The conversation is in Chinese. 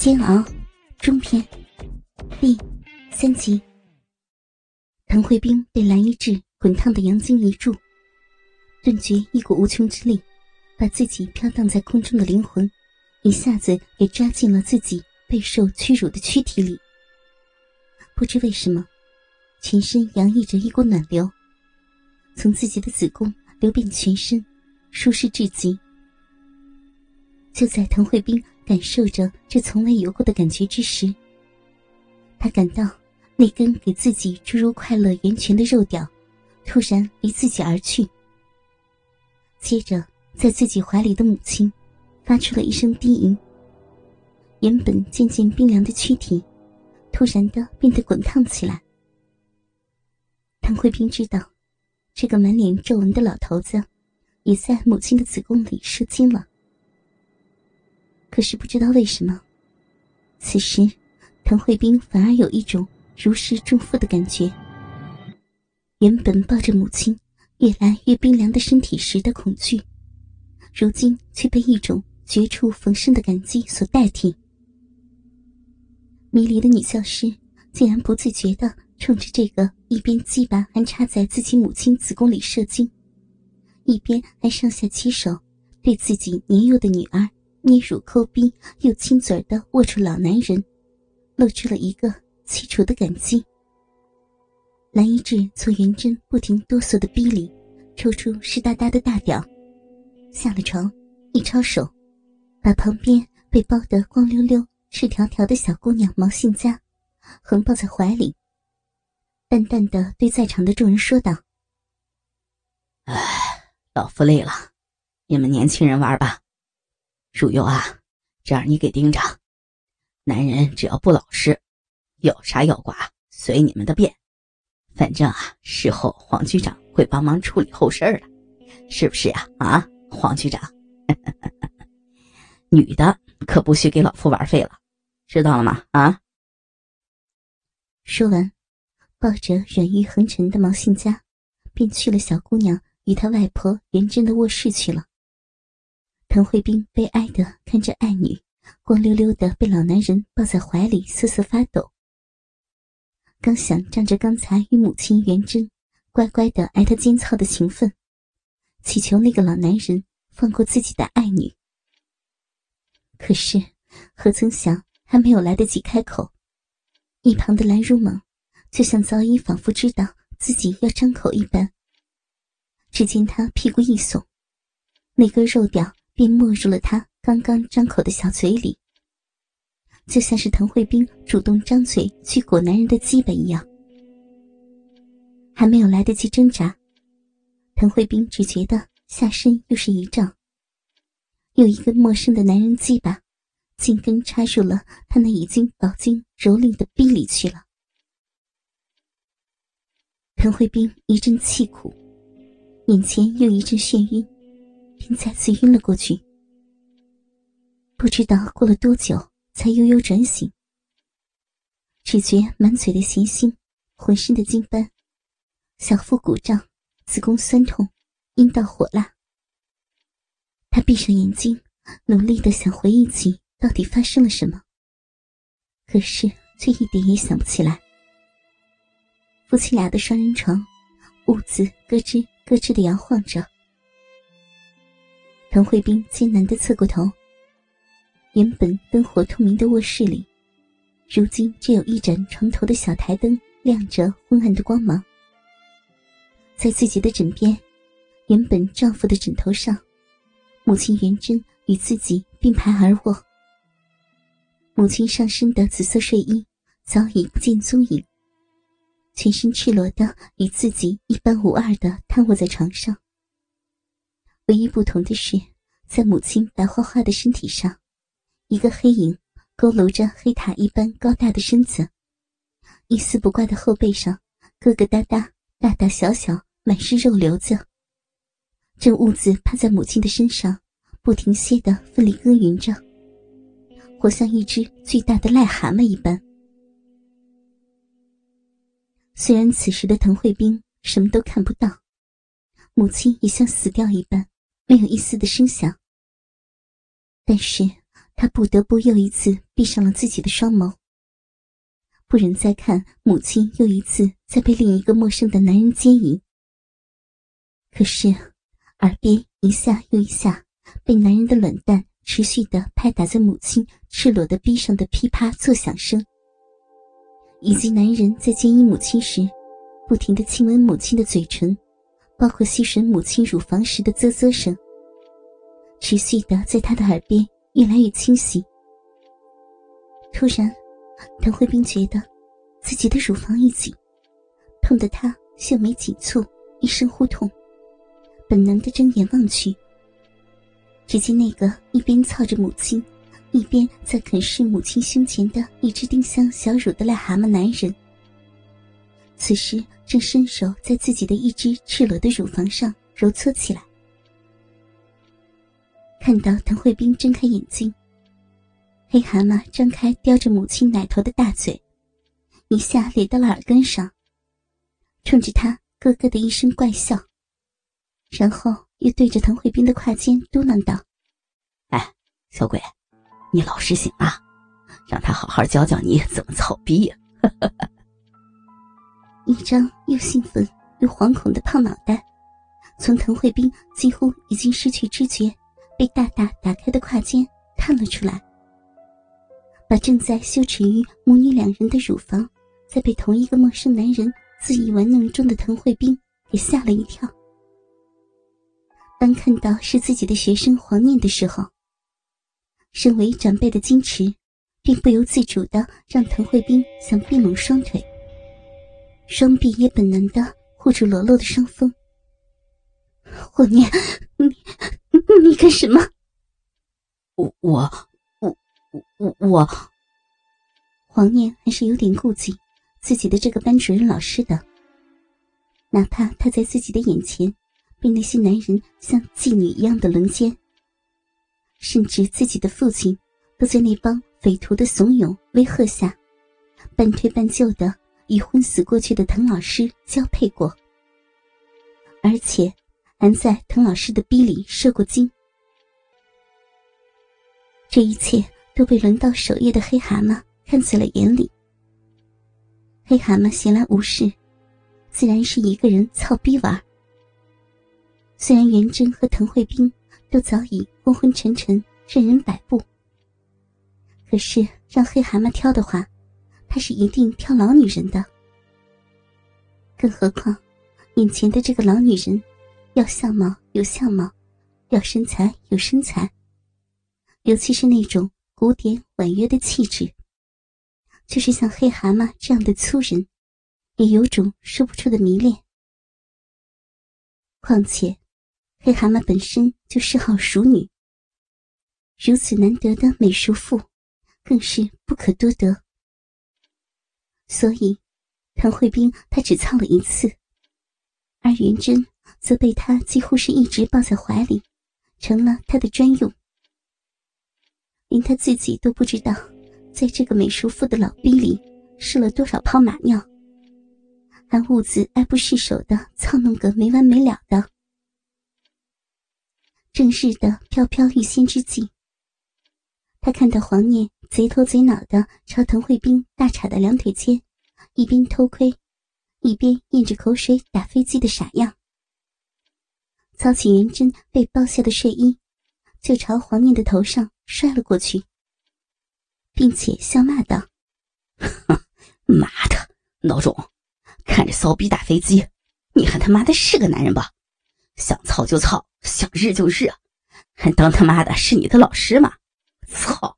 煎熬中篇第三集。滕慧冰被蓝衣志滚烫的阳精一注，顿觉一股无穷之力，把自己飘荡在空中的灵魂，一下子给抓进了自己备受屈辱的躯体里。不知为什么，全身洋溢着一股暖流，从自己的子宫流遍全身，舒适至极。就在滕慧冰。感受着这从未有过的感觉之时，他感到那根给自己注入快乐源泉的肉屌突然离自己而去。接着，在自己怀里的母亲发出了一声低吟。原本渐渐冰凉的躯体，突然的变得滚烫起来。唐慧冰知道，这个满脸皱纹的老头子也在母亲的子宫里射精了。可是不知道为什么，此时，滕慧冰反而有一种如释重负的感觉。原本抱着母亲越来越冰凉的身体时的恐惧，如今却被一种绝处逢生的感激所代替。迷离的女教师竟然不自觉地冲着这个一边鸡巴安插在自己母亲子宫里射精，一边还上下其手对自己年幼的女儿。捏乳抠逼，又亲嘴的握住老男人，露出了一个凄楚的感激。蓝一志从元贞不停哆嗦的逼里抽出湿哒哒的大屌，下了床，一抄手，把旁边被包得光溜溜、赤条条的小姑娘毛信佳横抱在怀里，淡淡的对在场的众人说道：“哎，老夫累了，你们年轻人玩吧。”汝佑啊，这样你给盯着。男人只要不老实，有啥要挂随你们的便。反正啊，事后黄局长会帮忙处理后事儿的，是不是呀？啊，黄局长，女的可不许给老夫玩废了，知道了吗？啊！说完，抱着软玉横陈的毛信佳，便去了小姑娘与她外婆元贞的卧室去了。滕慧冰悲哀的看着爱女光溜溜的被老男人抱在怀里瑟瑟发抖，刚想仗着刚才与母亲元贞乖乖的挨他奸操的情分，祈求那个老男人放过自己的爱女，可是何曾想还没有来得及开口，一旁的蓝如梦就像早已仿佛知道自己要张口一般，只见他屁股一耸，那根肉屌。便没入了他刚刚张口的小嘴里，就像是滕慧冰主动张嘴去裹男人的鸡巴一样。还没有来得及挣扎，滕慧冰只觉得下身又是一胀，有一个陌生的男人鸡巴，紧跟插入了他那已经饱经蹂躏的逼里去了。滕慧冰一阵气苦，眼前又一阵眩晕。便再次晕了过去，不知道过了多久才悠悠转醒。只觉满嘴的咸腥，浑身的筋斑，小腹鼓胀，子宫酸痛，阴道火辣。他闭上眼睛，努力的想回忆起到底发生了什么，可是却一点也想不起来。夫妻俩的双人床，兀自咯吱咯吱的摇晃着。滕慧冰艰难的侧过头。原本灯火通明的卧室里，如今只有一盏床头的小台灯亮着昏暗的光芒。在自己的枕边，原本丈夫的枕头上，母亲元贞与自己并排而卧。母亲上身的紫色睡衣早已不见踪影，全身赤裸的与自己一般无二的瘫卧在床上。唯一不同的是，在母亲白花花的身体上，一个黑影佝偻着黑塔一般高大的身子，一丝不挂的后背上，疙疙瘩瘩、大大小小，满是肉瘤子。正兀自趴在母亲的身上，不停歇的奋力耕耘着，活像一只巨大的癞蛤蟆一般。虽然此时的滕慧冰什么都看不到，母亲也像死掉一般。没有一丝的声响，但是他不得不又一次闭上了自己的双眸，不忍再看母亲又一次在被另一个陌生的男人接引。可是，耳边一下又一下被男人的冷淡持续的拍打在母亲赤裸的臂上的噼啪作响声，以及男人在接引母亲时不停的亲吻母亲的嘴唇，包括吸吮母亲乳房时的啧啧声，持续的在他的耳边越来越清晰。突然，唐慧冰觉得自己的乳房一紧，痛得她秀眉紧蹙，一声呼痛。本能的睁眼望去，只见那个一边操着母亲，一边在啃噬母亲胸前的一只丁香小乳的癞蛤蟆男人，此时正伸手在自己的一只赤裸的乳房上揉搓起来。看到滕慧冰睁开眼睛，黑蛤蟆张开叼着母亲奶头的大嘴，一下咧到了耳根上，冲着他咯咯的一声怪笑。然后又对着滕慧冰的胯间嘟囔道：“哎，小鬼，你老实行啊，让他好好教教你怎么操逼呀！”一张又兴奋又惶恐的胖脑袋，从滕慧斌几乎已经失去知觉、被大大打开的胯间探了出来，把正在羞耻于母女两人的乳房在被同一个陌生男人肆意玩弄中的滕慧斌给吓了一跳。当看到是自己的学生黄念的时候，身为长辈的矜持，并不由自主的让滕慧斌想并拢双腿，双臂也本能的护住裸露的双峰。黄念，你你干什么？我我我我我，黄念还是有点顾忌自己的这个班主任老师的，哪怕他在自己的眼前。被那些男人像妓女一样的轮奸，甚至自己的父亲都在那帮匪徒的怂恿威吓下，半推半就的与昏死过去的滕老师交配过，而且还在滕老师的逼里射过精。这一切都被轮到守夜的黑蛤蟆看在了眼里。黑蛤蟆闲来无事，自然是一个人操逼玩。虽然元贞和滕慧冰都早已昏昏沉沉、任人摆布，可是让黑蛤蟆挑的话，他是一定挑老女人的。更何况，眼前的这个老女人，要相貌有相貌，要身材有身材，尤其是那种古典婉约的气质，就是像黑蛤蟆这样的粗人，也有种说不出的迷恋。况且。黑蛤蟆本身就嗜好熟女，如此难得的美熟妇，更是不可多得。所以，唐慧冰他只操了一次，而元贞则被他几乎是一直抱在怀里，成了他的专用。连他自己都不知道，在这个美熟妇的老逼里试了多少泡马尿，还兀自爱不释手的操弄个没完没了的。正日的飘飘欲仙之际，他看到黄念贼头贼脑的朝滕慧冰大叉的两腿间，一边偷窥，一边咽着口水打飞机的傻样，操起元贞被剥下的睡衣，就朝黄念的头上摔了过去，并且笑骂道：“妈的，孬种，看着骚逼打飞机，你还他妈的是个男人吧？想操就操！”想日就日，还当他妈的是你的老师吗？操！